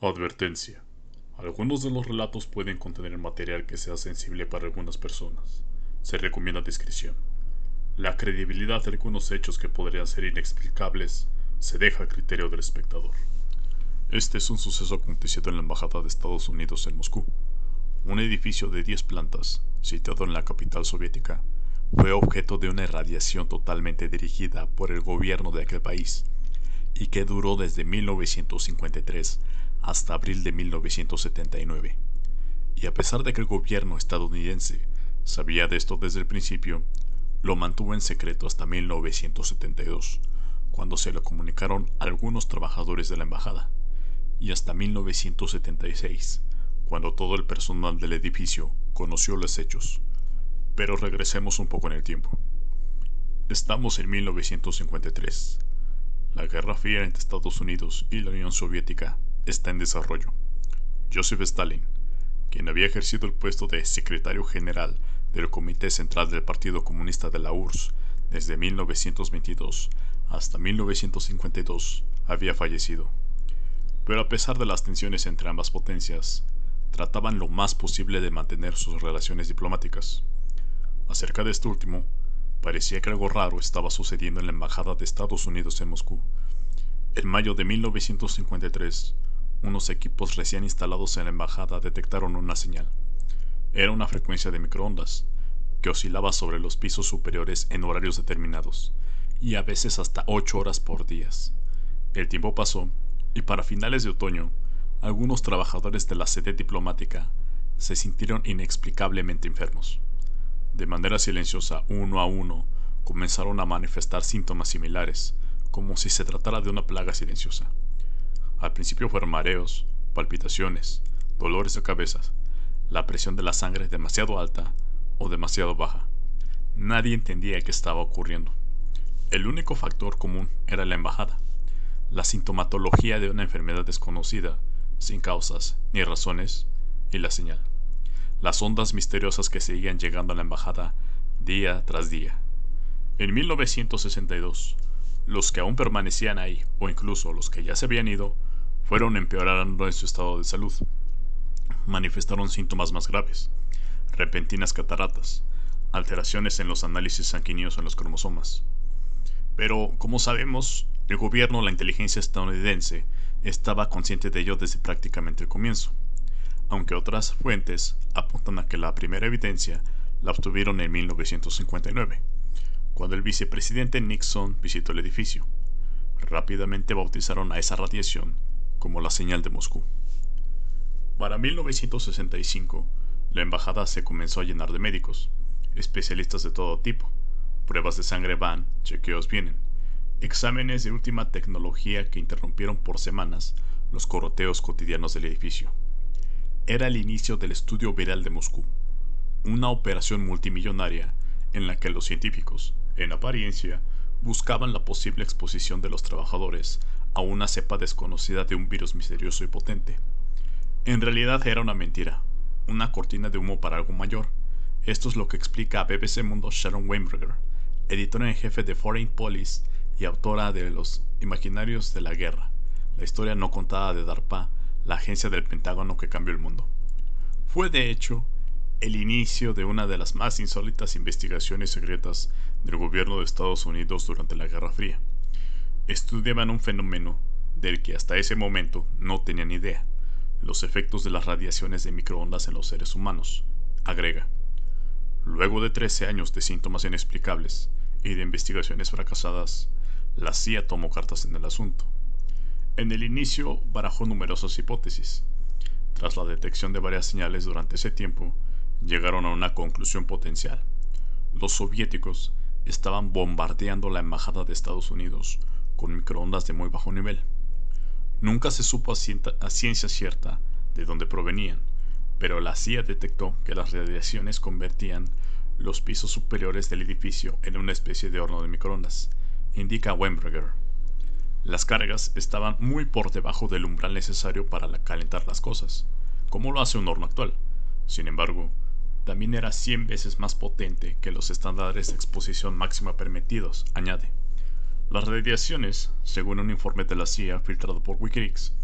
Advertencia. Algunos de los relatos pueden contener material que sea sensible para algunas personas. Se recomienda discreción. La credibilidad de algunos hechos que podrían ser inexplicables se deja a criterio del espectador. Este es un suceso acontecido en la Embajada de Estados Unidos en Moscú. Un edificio de 10 plantas, situado en la capital soviética, fue objeto de una irradiación totalmente dirigida por el gobierno de aquel país y que duró desde 1953 hasta abril de 1979. Y a pesar de que el gobierno estadounidense sabía de esto desde el principio, lo mantuvo en secreto hasta 1972, cuando se lo comunicaron algunos trabajadores de la embajada, y hasta 1976, cuando todo el personal del edificio conoció los hechos. Pero regresemos un poco en el tiempo. Estamos en 1953. La Guerra Fría entre Estados Unidos y la Unión Soviética está en desarrollo. Joseph Stalin, quien había ejercido el puesto de secretario general del Comité Central del Partido Comunista de la URSS desde 1922 hasta 1952, había fallecido. Pero a pesar de las tensiones entre ambas potencias, trataban lo más posible de mantener sus relaciones diplomáticas. Acerca de esto último, parecía que algo raro estaba sucediendo en la Embajada de Estados Unidos en Moscú. En mayo de 1953, unos equipos recién instalados en la embajada detectaron una señal. Era una frecuencia de microondas, que oscilaba sobre los pisos superiores en horarios determinados, y a veces hasta ocho horas por día. El tiempo pasó, y para finales de otoño, algunos trabajadores de la sede diplomática se sintieron inexplicablemente enfermos. De manera silenciosa, uno a uno, comenzaron a manifestar síntomas similares, como si se tratara de una plaga silenciosa. Al principio fueron mareos, palpitaciones, dolores de cabeza, la presión de la sangre demasiado alta o demasiado baja. Nadie entendía qué estaba ocurriendo. El único factor común era la embajada, la sintomatología de una enfermedad desconocida, sin causas ni razones, y la señal. Las ondas misteriosas que seguían llegando a la embajada día tras día. En 1962, los que aún permanecían ahí, o incluso los que ya se habían ido, fueron empeorando en su estado de salud. Manifestaron síntomas más graves, repentinas cataratas, alteraciones en los análisis sanguíneos en los cromosomas. Pero, como sabemos, el gobierno, la inteligencia estadounidense, estaba consciente de ello desde prácticamente el comienzo, aunque otras fuentes apuntan a que la primera evidencia la obtuvieron en 1959, cuando el vicepresidente Nixon visitó el edificio. Rápidamente bautizaron a esa radiación como la señal de Moscú. Para 1965, la embajada se comenzó a llenar de médicos, especialistas de todo tipo. Pruebas de sangre van, chequeos vienen. Exámenes de última tecnología que interrumpieron por semanas los coroteos cotidianos del edificio. Era el inicio del estudio viral de Moscú, una operación multimillonaria en la que los científicos, en apariencia, buscaban la posible exposición de los trabajadores a una cepa desconocida de un virus misterioso y potente. En realidad era una mentira, una cortina de humo para algo mayor. Esto es lo que explica a BBC Mundo Sharon Weinberger, editora en jefe de Foreign Policy y autora de Los Imaginarios de la Guerra, la historia no contada de DARPA, la agencia del Pentágono que cambió el mundo. Fue, de hecho, el inicio de una de las más insólitas investigaciones secretas del gobierno de Estados Unidos durante la Guerra Fría estudiaban un fenómeno del que hasta ese momento no tenían idea, los efectos de las radiaciones de microondas en los seres humanos, agrega. Luego de 13 años de síntomas inexplicables y de investigaciones fracasadas, la CIA tomó cartas en el asunto. En el inicio barajó numerosas hipótesis. Tras la detección de varias señales durante ese tiempo, llegaron a una conclusión potencial. Los soviéticos estaban bombardeando la embajada de Estados Unidos con microondas de muy bajo nivel. Nunca se supo a, ciencia cierta de dónde provenían, pero la CIA detectó que las radiaciones convertían los pisos superiores del edificio en una especie de horno de microondas, indica Weinberger. Las cargas estaban muy por debajo del umbral necesario para calentar las cosas, como lo hace un horno actual. Sin embargo, también era 100 veces más potente que los estándares de exposición máxima permitidos, añade. Las radiaciones, según un informe de la CIA filtrado por Wikileaks,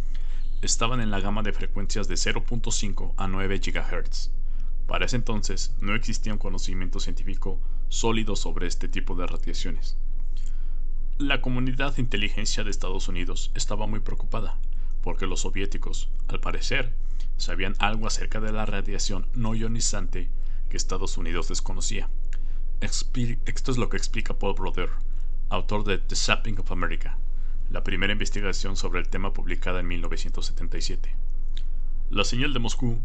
estaban en la gama de frecuencias de 0.5 a 9 GHz. Para ese entonces no existía un conocimiento científico sólido sobre este tipo de radiaciones. La comunidad de inteligencia de Estados Unidos estaba muy preocupada, porque los soviéticos, al parecer, sabían algo acerca de la radiación no ionizante que Estados Unidos desconocía. Esto es lo que explica Paul Broder, autor de The Sapping of America, la primera investigación sobre el tema publicada en 1977. La señal de Moscú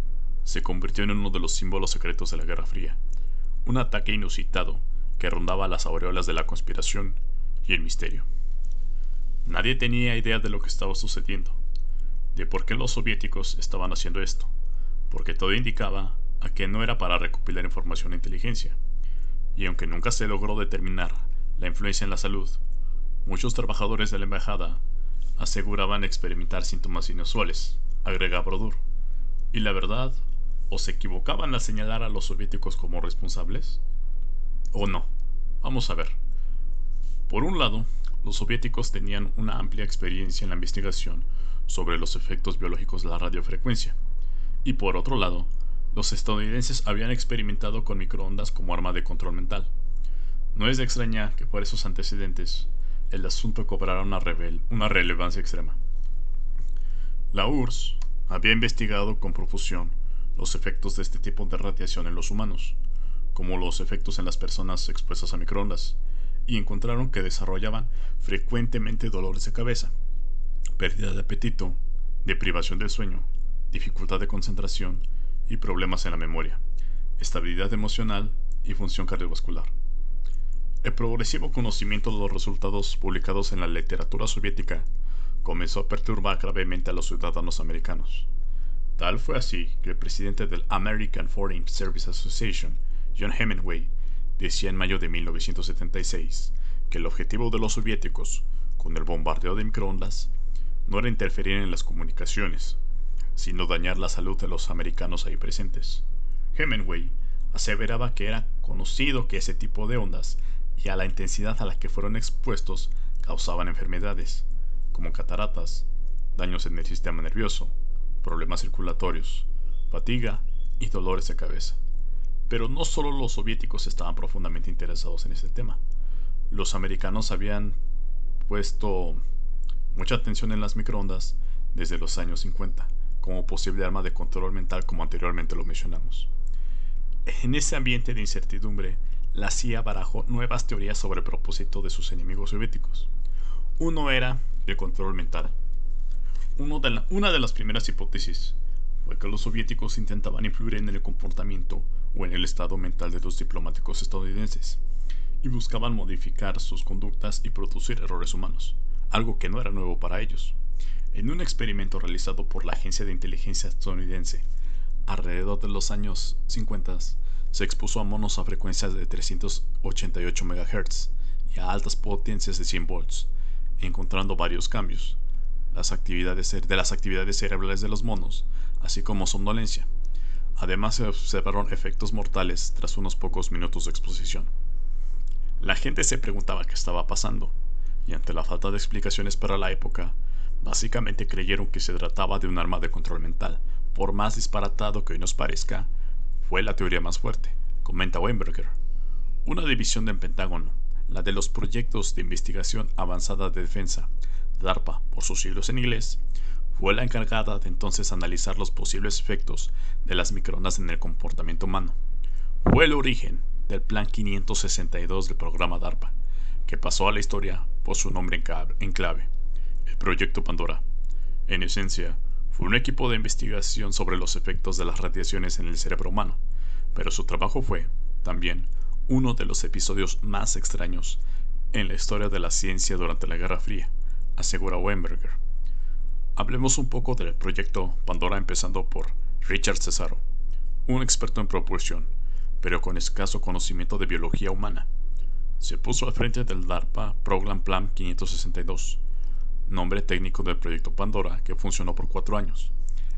se convirtió en uno de los símbolos secretos de la Guerra Fría, un ataque inusitado que rondaba las aureolas de la conspiración y el misterio. Nadie tenía idea de lo que estaba sucediendo, de por qué los soviéticos estaban haciendo esto, porque todo indicaba a que no era para recopilar información e inteligencia, y aunque nunca se logró determinar la influencia en la salud, muchos trabajadores de la embajada aseguraban experimentar síntomas inusuales, agrega Brodur. Y la verdad, o se equivocaban al señalar a los soviéticos como responsables, o no. Vamos a ver. Por un lado, los soviéticos tenían una amplia experiencia en la investigación sobre los efectos biológicos de la radiofrecuencia, y por otro lado, los estadounidenses habían experimentado con microondas como arma de control mental. No es de extrañar que por esos antecedentes el asunto cobrara una, una relevancia extrema. La URSS había investigado con profusión los efectos de este tipo de radiación en los humanos, como los efectos en las personas expuestas a microondas, y encontraron que desarrollaban frecuentemente dolores de cabeza, pérdida de apetito, deprivación del sueño, dificultad de concentración y problemas en la memoria, estabilidad emocional y función cardiovascular. El progresivo conocimiento de los resultados publicados en la literatura soviética comenzó a perturbar gravemente a los ciudadanos americanos. Tal fue así que el presidente del American Foreign Service Association, John Hemingway, decía en mayo de 1976 que el objetivo de los soviéticos con el bombardeo de microondas no era interferir en las comunicaciones, sino dañar la salud de los americanos ahí presentes. Hemingway aseveraba que era conocido que ese tipo de ondas y a la intensidad a la que fueron expuestos causaban enfermedades, como cataratas, daños en el sistema nervioso, problemas circulatorios, fatiga y dolores de cabeza. Pero no solo los soviéticos estaban profundamente interesados en este tema. Los americanos habían puesto mucha atención en las microondas desde los años 50, como posible arma de control mental como anteriormente lo mencionamos. En ese ambiente de incertidumbre, la CIA barajó nuevas teorías sobre el propósito de sus enemigos soviéticos. Uno era el control mental. una de las primeras hipótesis fue que los soviéticos intentaban influir en el comportamiento o en el estado mental de los diplomáticos estadounidenses y buscaban modificar sus conductas y producir errores humanos, algo que no era nuevo para ellos. En un experimento realizado por la Agencia de Inteligencia estadounidense, alrededor de los años 50, se expuso a monos a frecuencias de 388 MHz y a altas potencias de 100 volts, encontrando varios cambios las actividades, de las actividades cerebrales de los monos, así como somnolencia. Además se observaron efectos mortales tras unos pocos minutos de exposición. La gente se preguntaba qué estaba pasando, y ante la falta de explicaciones para la época, básicamente creyeron que se trataba de un arma de control mental. Por más disparatado que hoy nos parezca, fue la teoría más fuerte, comenta Weinberger. Una división del Pentágono, la de los Proyectos de Investigación Avanzada de Defensa, DARPA por sus siglos en inglés, fue la encargada de entonces analizar los posibles efectos de las microondas en el comportamiento humano. Fue el origen del Plan 562 del programa DARPA, que pasó a la historia por su nombre en clave, el Proyecto Pandora. En esencia, fue un equipo de investigación sobre los efectos de las radiaciones en el cerebro humano, pero su trabajo fue, también, uno de los episodios más extraños en la historia de la ciencia durante la Guerra Fría, asegura Weinberger. Hablemos un poco del proyecto Pandora empezando por Richard Cesaro, un experto en propulsión, pero con escaso conocimiento de biología humana. Se puso al frente del DARPA Program Plan 562, nombre técnico del proyecto Pandora que funcionó por cuatro años,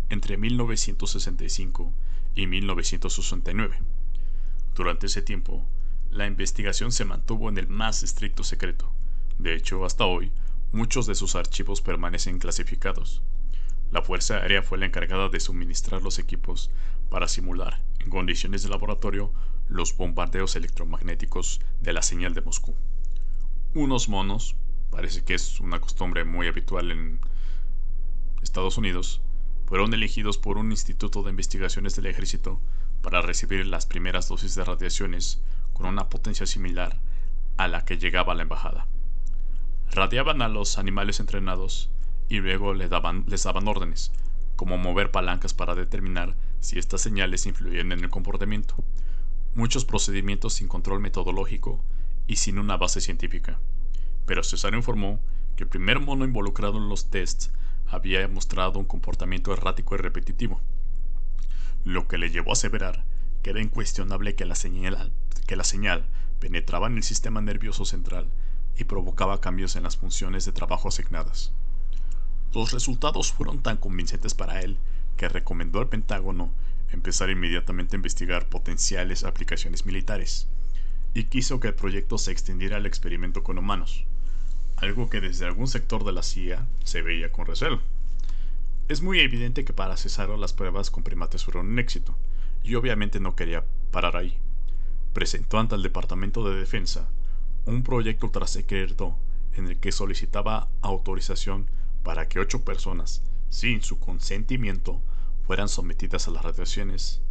entre 1965 y 1969. Durante ese tiempo, la investigación se mantuvo en el más estricto secreto. De hecho, hasta hoy, muchos de sus archivos permanecen clasificados. La Fuerza Aérea fue la encargada de suministrar los equipos para simular, en condiciones de laboratorio, los bombardeos electromagnéticos de la señal de Moscú. Unos monos, parece que es una costumbre muy habitual en Estados Unidos, fueron elegidos por un instituto de investigaciones del ejército para recibir las primeras dosis de radiaciones con una potencia similar a la que llegaba a la embajada. Radiaban a los animales entrenados y luego les daban, les daban órdenes, como mover palancas para determinar si estas señales influían en el comportamiento. Muchos procedimientos sin control metodológico y sin una base científica. Pero Cesaro informó que el primer mono involucrado en los tests había mostrado un comportamiento errático y repetitivo, lo que le llevó a aseverar que era incuestionable que la señal, que la señal penetraba en el sistema nervioso central y provocaba cambios en las funciones de trabajo asignadas. Los resultados fueron tan convincentes para él que recomendó al Pentágono empezar inmediatamente a investigar potenciales aplicaciones militares y quiso que el proyecto se extendiera al experimento con humanos, algo que desde algún sector de la CIA se veía con recelo. Es muy evidente que para Cesaro las pruebas con primates fueron un éxito, y obviamente no quería parar ahí. Presentó ante el Departamento de Defensa un proyecto secreto en el que solicitaba autorización para que ocho personas, sin su consentimiento, fueran sometidas a las radiaciones,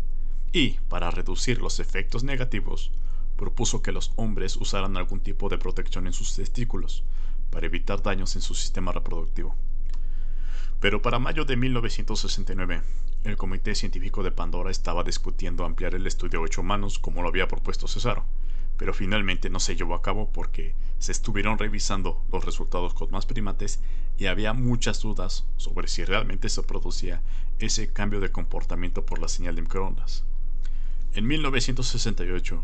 y, para reducir los efectos negativos, propuso que los hombres usaran algún tipo de protección en sus testículos, para evitar daños en su sistema reproductivo. Pero para mayo de 1969, el Comité Científico de Pandora estaba discutiendo ampliar el estudio a ocho humanos como lo había propuesto Cesaro, pero finalmente no se llevó a cabo porque se estuvieron revisando los resultados con más primates y había muchas dudas sobre si realmente se producía ese cambio de comportamiento por la señal de microondas. En 1968,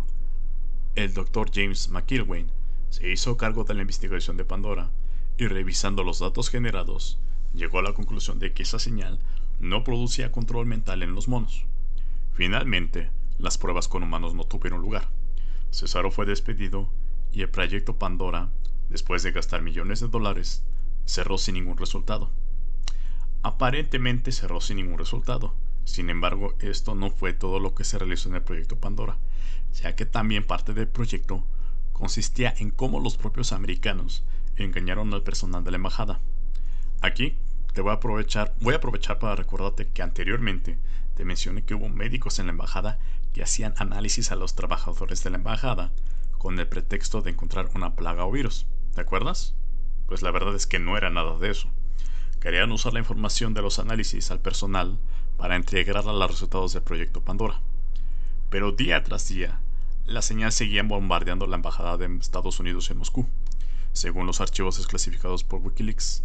el Dr. James McIlwain se hizo cargo de la investigación de Pandora y revisando los datos generados, llegó a la conclusión de que esa señal no producía control mental en los monos. Finalmente, las pruebas con humanos no tuvieron lugar. Cesaro fue despedido y el proyecto Pandora, después de gastar millones de dólares, cerró sin ningún resultado. Aparentemente cerró sin ningún resultado. Sin embargo, esto no fue todo lo que se realizó en el proyecto Pandora, ya que también parte del proyecto consistía en cómo los propios americanos engañaron al personal de la embajada. Aquí te voy a aprovechar, voy a aprovechar para recordarte que anteriormente te mencioné que hubo médicos en la embajada que hacían análisis a los trabajadores de la embajada con el pretexto de encontrar una plaga o virus. ¿Te acuerdas? Pues la verdad es que no era nada de eso. Querían usar la información de los análisis al personal para entregarla a los resultados del proyecto Pandora. Pero día tras día, la señal seguía bombardeando la embajada de Estados Unidos en Moscú. Según los archivos desclasificados por Wikileaks,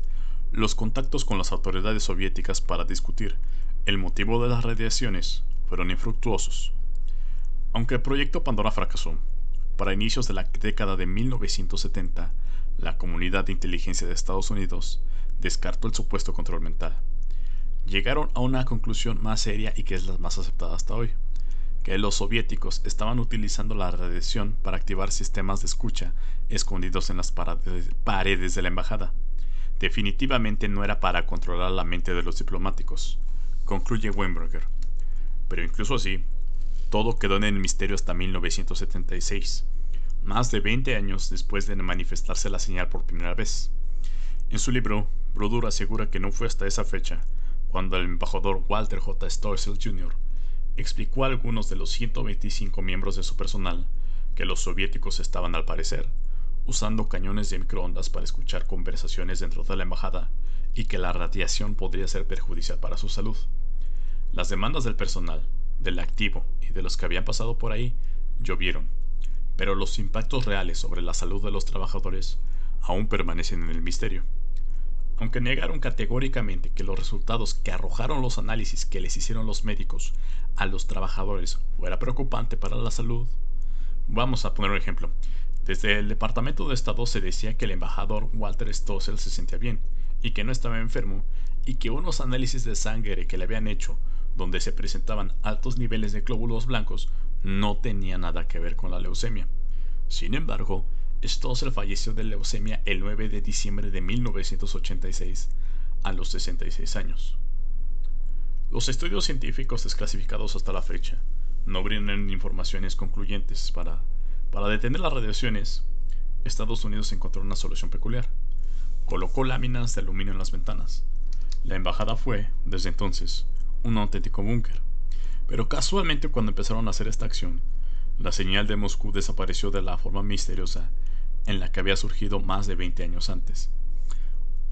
los contactos con las autoridades soviéticas para discutir el motivo de las radiaciones fueron infructuosos. Aunque el proyecto Pandora fracasó, para inicios de la década de 1970, la comunidad de inteligencia de Estados Unidos descartó el supuesto control mental. Llegaron a una conclusión más seria y que es la más aceptada hasta hoy, que los soviéticos estaban utilizando la radiación para activar sistemas de escucha escondidos en las paredes de la embajada. Definitivamente no era para controlar la mente de los diplomáticos concluye Weinberger. Pero incluso así, todo quedó en el misterio hasta 1976, más de 20 años después de manifestarse la señal por primera vez. En su libro, Brodur asegura que no fue hasta esa fecha cuando el embajador Walter J. Stoessel Jr. explicó a algunos de los 125 miembros de su personal que los soviéticos estaban al parecer usando cañones de microondas para escuchar conversaciones dentro de la embajada y que la radiación podría ser perjudicial para su salud. Las demandas del personal, del activo y de los que habían pasado por ahí llovieron, pero los impactos reales sobre la salud de los trabajadores aún permanecen en el misterio. Aunque negaron categóricamente que los resultados que arrojaron los análisis que les hicieron los médicos a los trabajadores fuera preocupante para la salud, vamos a poner un ejemplo. Desde el Departamento de Estado se decía que el embajador Walter Stossel se sentía bien y que no estaba enfermo y que unos análisis de sangre que le habían hecho donde se presentaban altos niveles de glóbulos blancos no tenía nada que ver con la leucemia. Sin embargo, Stossel falleció de leucemia el 9 de diciembre de 1986 a los 66 años. Los estudios científicos desclasificados hasta la fecha no brindan informaciones concluyentes para, para detener las radiaciones. Estados Unidos encontró una solución peculiar. Colocó láminas de aluminio en las ventanas. La embajada fue, desde entonces, un auténtico búnker. Pero casualmente cuando empezaron a hacer esta acción, la señal de Moscú desapareció de la forma misteriosa en la que había surgido más de 20 años antes.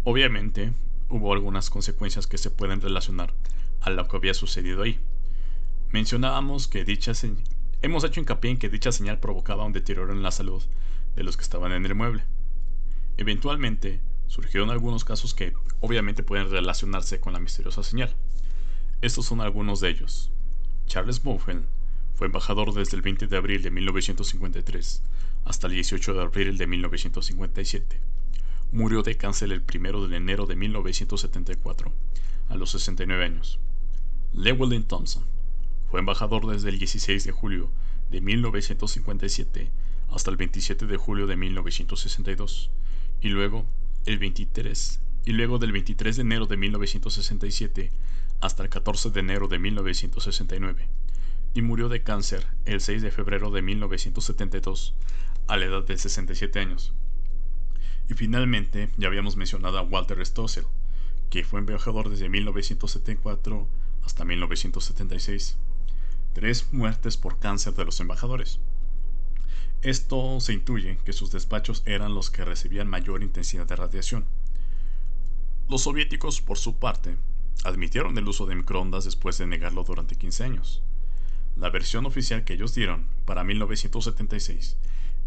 Obviamente, hubo algunas consecuencias que se pueden relacionar a lo que había sucedido ahí. Mencionábamos que dicha hemos hecho hincapié en que dicha señal provocaba un deterioro en la salud de los que estaban en el mueble. Eventualmente, surgieron algunos casos que obviamente pueden relacionarse con la misteriosa señal. Estos son algunos de ellos. Charles Moffel fue embajador desde el 20 de abril de 1953 hasta el 18 de abril de 1957. Murió de cáncer el 1 de enero de 1974, a los 69 años. Llewellyn Thompson fue embajador desde el 16 de julio de 1957 hasta el 27 de julio de 1962 y luego el 23 y luego del 23 de enero de 1967 hasta el 14 de enero de 1969 y murió de cáncer el 6 de febrero de 1972 a la edad de 67 años. Y finalmente ya habíamos mencionado a Walter Stossel, que fue embajador desde 1974 hasta 1976. Tres muertes por cáncer de los embajadores. Esto se intuye que sus despachos eran los que recibían mayor intensidad de radiación. Los soviéticos, por su parte, admitieron el uso de microondas después de negarlo durante 15 años. La versión oficial que ellos dieron para 1976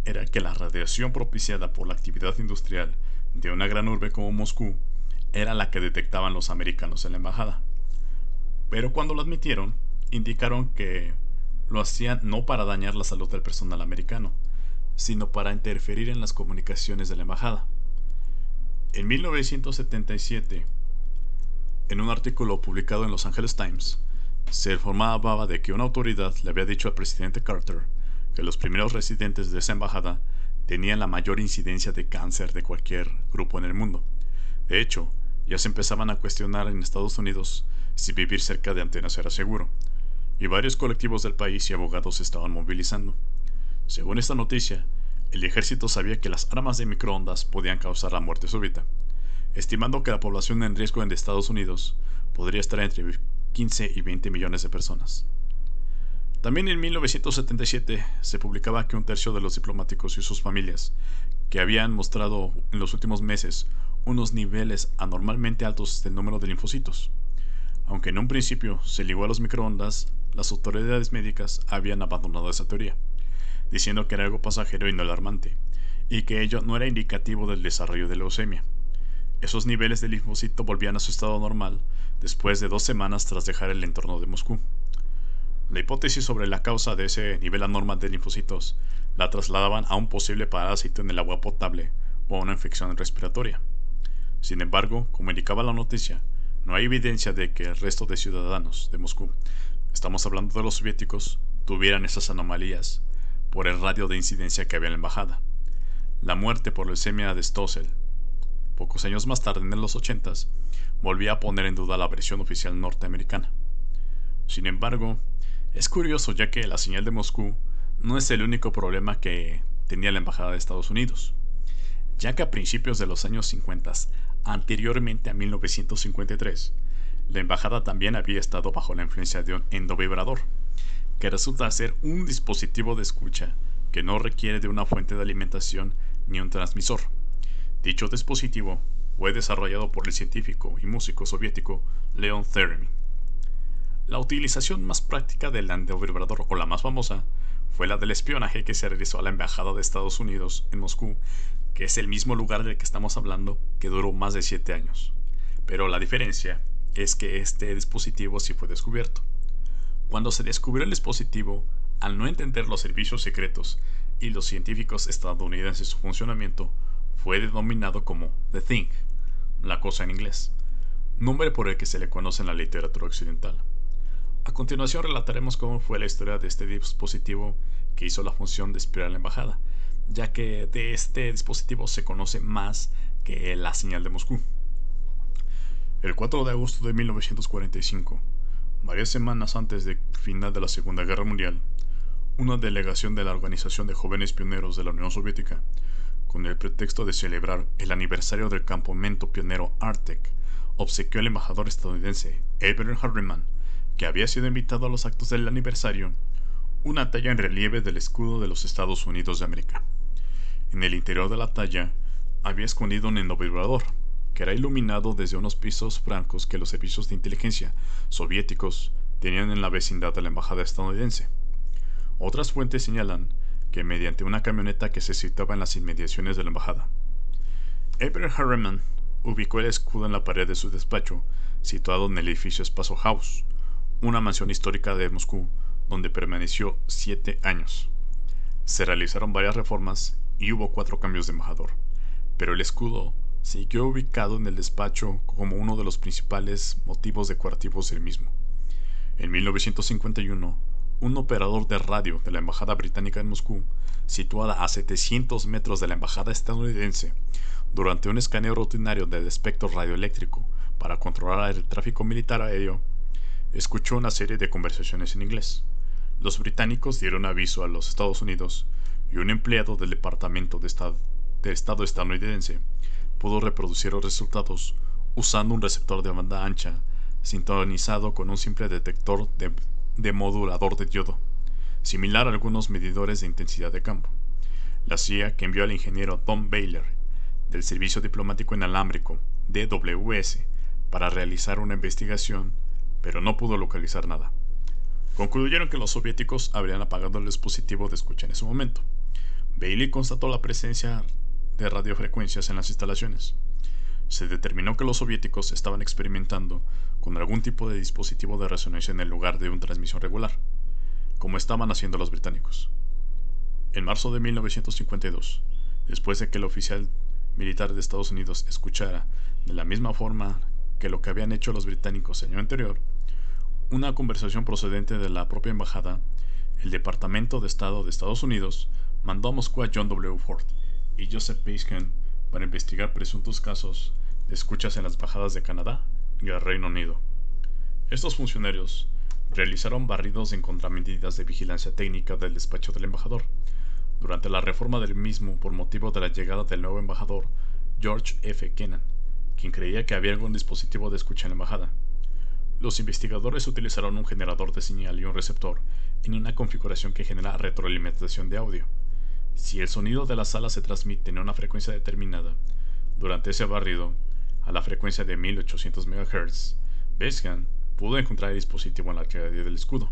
era que la radiación propiciada por la actividad industrial de una gran urbe como Moscú era la que detectaban los americanos en la embajada. Pero cuando lo admitieron, indicaron que lo hacían no para dañar la salud del personal americano, sino para interferir en las comunicaciones de la embajada. En 1977, en un artículo publicado en Los Angeles Times, se informaba de que una autoridad le había dicho al presidente Carter que los primeros residentes de esa embajada tenían la mayor incidencia de cáncer de cualquier grupo en el mundo. De hecho, ya se empezaban a cuestionar en Estados Unidos si vivir cerca de antenas era seguro, y varios colectivos del país y abogados se estaban movilizando. Según esta noticia, el ejército sabía que las armas de microondas podían causar la muerte súbita, estimando que la población en riesgo en Estados Unidos podría estar entre 15 y 20 millones de personas. También en 1977 se publicaba que un tercio de los diplomáticos y sus familias, que habían mostrado en los últimos meses unos niveles anormalmente altos del número de linfocitos. Aunque en un principio se ligó a los microondas, las autoridades médicas habían abandonado esa teoría, diciendo que era algo pasajero y no alarmante, y que ello no era indicativo del desarrollo de leucemia. Esos niveles de linfocito volvían a su estado normal después de dos semanas tras dejar el entorno de Moscú. La hipótesis sobre la causa de ese nivel anormal de linfocitos la trasladaban a un posible parásito en el agua potable o a una infección respiratoria. Sin embargo, como indicaba la noticia, no hay evidencia de que el resto de ciudadanos de Moscú, estamos hablando de los soviéticos, tuvieran esas anomalías por el radio de incidencia que había en la embajada. La muerte por leucemia de Stossel, pocos años más tarde, en los 80, volvía a poner en duda la versión oficial norteamericana. Sin embargo, es curioso ya que la señal de Moscú no es el único problema que tenía la Embajada de Estados Unidos, ya que a principios de los años 50, anteriormente a 1953, la embajada también había estado bajo la influencia de un endovibrador, que resulta ser un dispositivo de escucha que no requiere de una fuente de alimentación ni un transmisor. Dicho dispositivo fue desarrollado por el científico y músico soviético Leon Theremin. La utilización más práctica del vibrador o la más famosa fue la del espionaje que se realizó a la Embajada de Estados Unidos en Moscú, que es el mismo lugar del que estamos hablando, que duró más de 7 años. Pero la diferencia es que este dispositivo sí fue descubierto. Cuando se descubrió el dispositivo, al no entender los servicios secretos y los científicos estadounidenses su funcionamiento, fue denominado como The Thing, la cosa en inglés, nombre por el que se le conoce en la literatura occidental. A continuación relataremos cómo fue la historia de este dispositivo que hizo la función de espiar la embajada, ya que de este dispositivo se conoce más que la señal de Moscú. El 4 de agosto de 1945, Varias semanas antes del final de la Segunda Guerra Mundial, una delegación de la Organización de Jóvenes Pioneros de la Unión Soviética, con el pretexto de celebrar el aniversario del campamento pionero Arctic, obsequió al embajador estadounidense Abraham Harriman, que había sido invitado a los actos del aniversario, una talla en relieve del escudo de los Estados Unidos de América. En el interior de la talla había escondido un endovibrador, que era iluminado desde unos pisos francos que los servicios de inteligencia soviéticos tenían en la vecindad de la embajada estadounidense. Otras fuentes señalan que mediante una camioneta que se situaba en las inmediaciones de la embajada. Abraham Harriman ubicó el escudo en la pared de su despacho, situado en el edificio Espacio House, una mansión histórica de Moscú, donde permaneció siete años. Se realizaron varias reformas y hubo cuatro cambios de embajador, pero el escudo siguió ubicado en el despacho como uno de los principales motivos decorativos del mismo. En 1951, un operador de radio de la Embajada Británica en Moscú, situada a 700 metros de la Embajada estadounidense, durante un escaneo rutinario del espectro radioeléctrico para controlar el tráfico militar aéreo, escuchó una serie de conversaciones en inglés. Los británicos dieron aviso a los Estados Unidos y un empleado del Departamento de de Estado estadounidense pudo reproducir los resultados usando un receptor de banda ancha sintonizado con un simple detector de, modulador de diodo, similar a algunos medidores de intensidad de campo. La CIA, que envió al ingeniero Tom Baylor del Servicio Diplomático Inalámbrico, DWS, para realizar una investigación, pero no pudo localizar nada. Concluyeron que los soviéticos habrían apagado el dispositivo de escucha en ese momento. Bailey constató la presencia de radiofrecuencias en las instalaciones. Se determinó que los soviéticos estaban experimentando con algún tipo de dispositivo de resonancia en el lugar de una transmisión regular, como estaban haciendo los británicos. En marzo de 1952, después de que el oficial militar de Estados Unidos escuchara de la misma forma que lo que habían hecho los británicos el año anterior, una conversación procedente de la propia embajada, el Departamento de Estado de Estados Unidos mandó a Moscú a John W. Ford, y Joseph Paisken para investigar presuntos casos escuchas en las bajadas de Canadá y el Reino Unido. Estos funcionarios realizaron barridos en contramedidas de vigilancia técnica del despacho del embajador, durante la reforma del mismo por motivo de la llegada del nuevo embajador, George F. Kennan, quien creía que había algún dispositivo de escucha en la embajada. Los investigadores utilizaron un generador de señal y un receptor en una configuración que genera retroalimentación de audio. Si el sonido de la sala se transmite en una frecuencia determinada, durante ese barrido, a la frecuencia de 1800 MHz, Besgan pudo encontrar el dispositivo en la calle del escudo.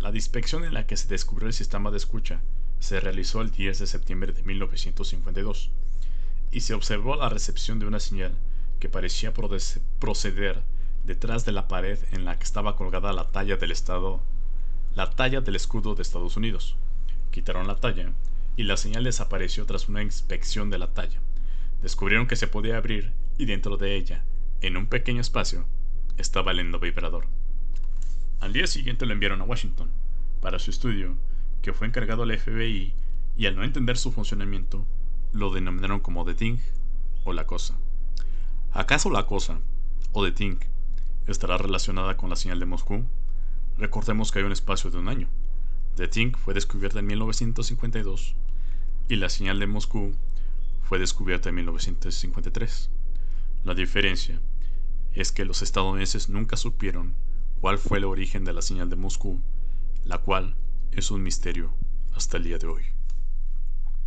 La inspección en la que se descubrió el sistema de escucha se realizó el 10 de septiembre de 1952 y se observó la recepción de una señal que parecía proceder detrás de la pared en la que estaba colgada la talla del estado, la talla del escudo de Estados Unidos. Quitaron la talla y la señal desapareció tras una inspección de la talla. Descubrieron que se podía abrir y dentro de ella, en un pequeño espacio, estaba el endovibrador. Al día siguiente lo enviaron a Washington para su estudio, que fue encargado al FBI y al no entender su funcionamiento, lo denominaron como The Thing o la cosa. ¿Acaso la cosa o The Thing estará relacionada con la señal de Moscú? Recordemos que hay un espacio de un año The Thing fue descubierta en 1952 y la señal de Moscú fue descubierta en 1953. La diferencia es que los estadounidenses nunca supieron cuál fue el origen de la señal de Moscú, la cual es un misterio hasta el día de hoy.